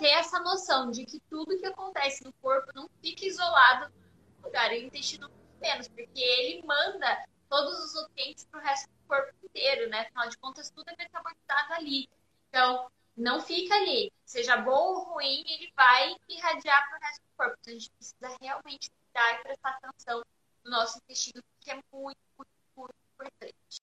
ter essa noção de que tudo que acontece no corpo não fica isolado no lugar. O intestino menos, porque ele manda todos os nutrientes para o resto do corpo inteiro, né? Afinal de contas, tudo é metabolizado ali. Então, não fica ali. Seja bom ou ruim, ele vai irradiar para o resto do corpo. Então, a gente precisa realmente cuidar e prestar atenção no nosso intestino, que é muito, muito muito importante.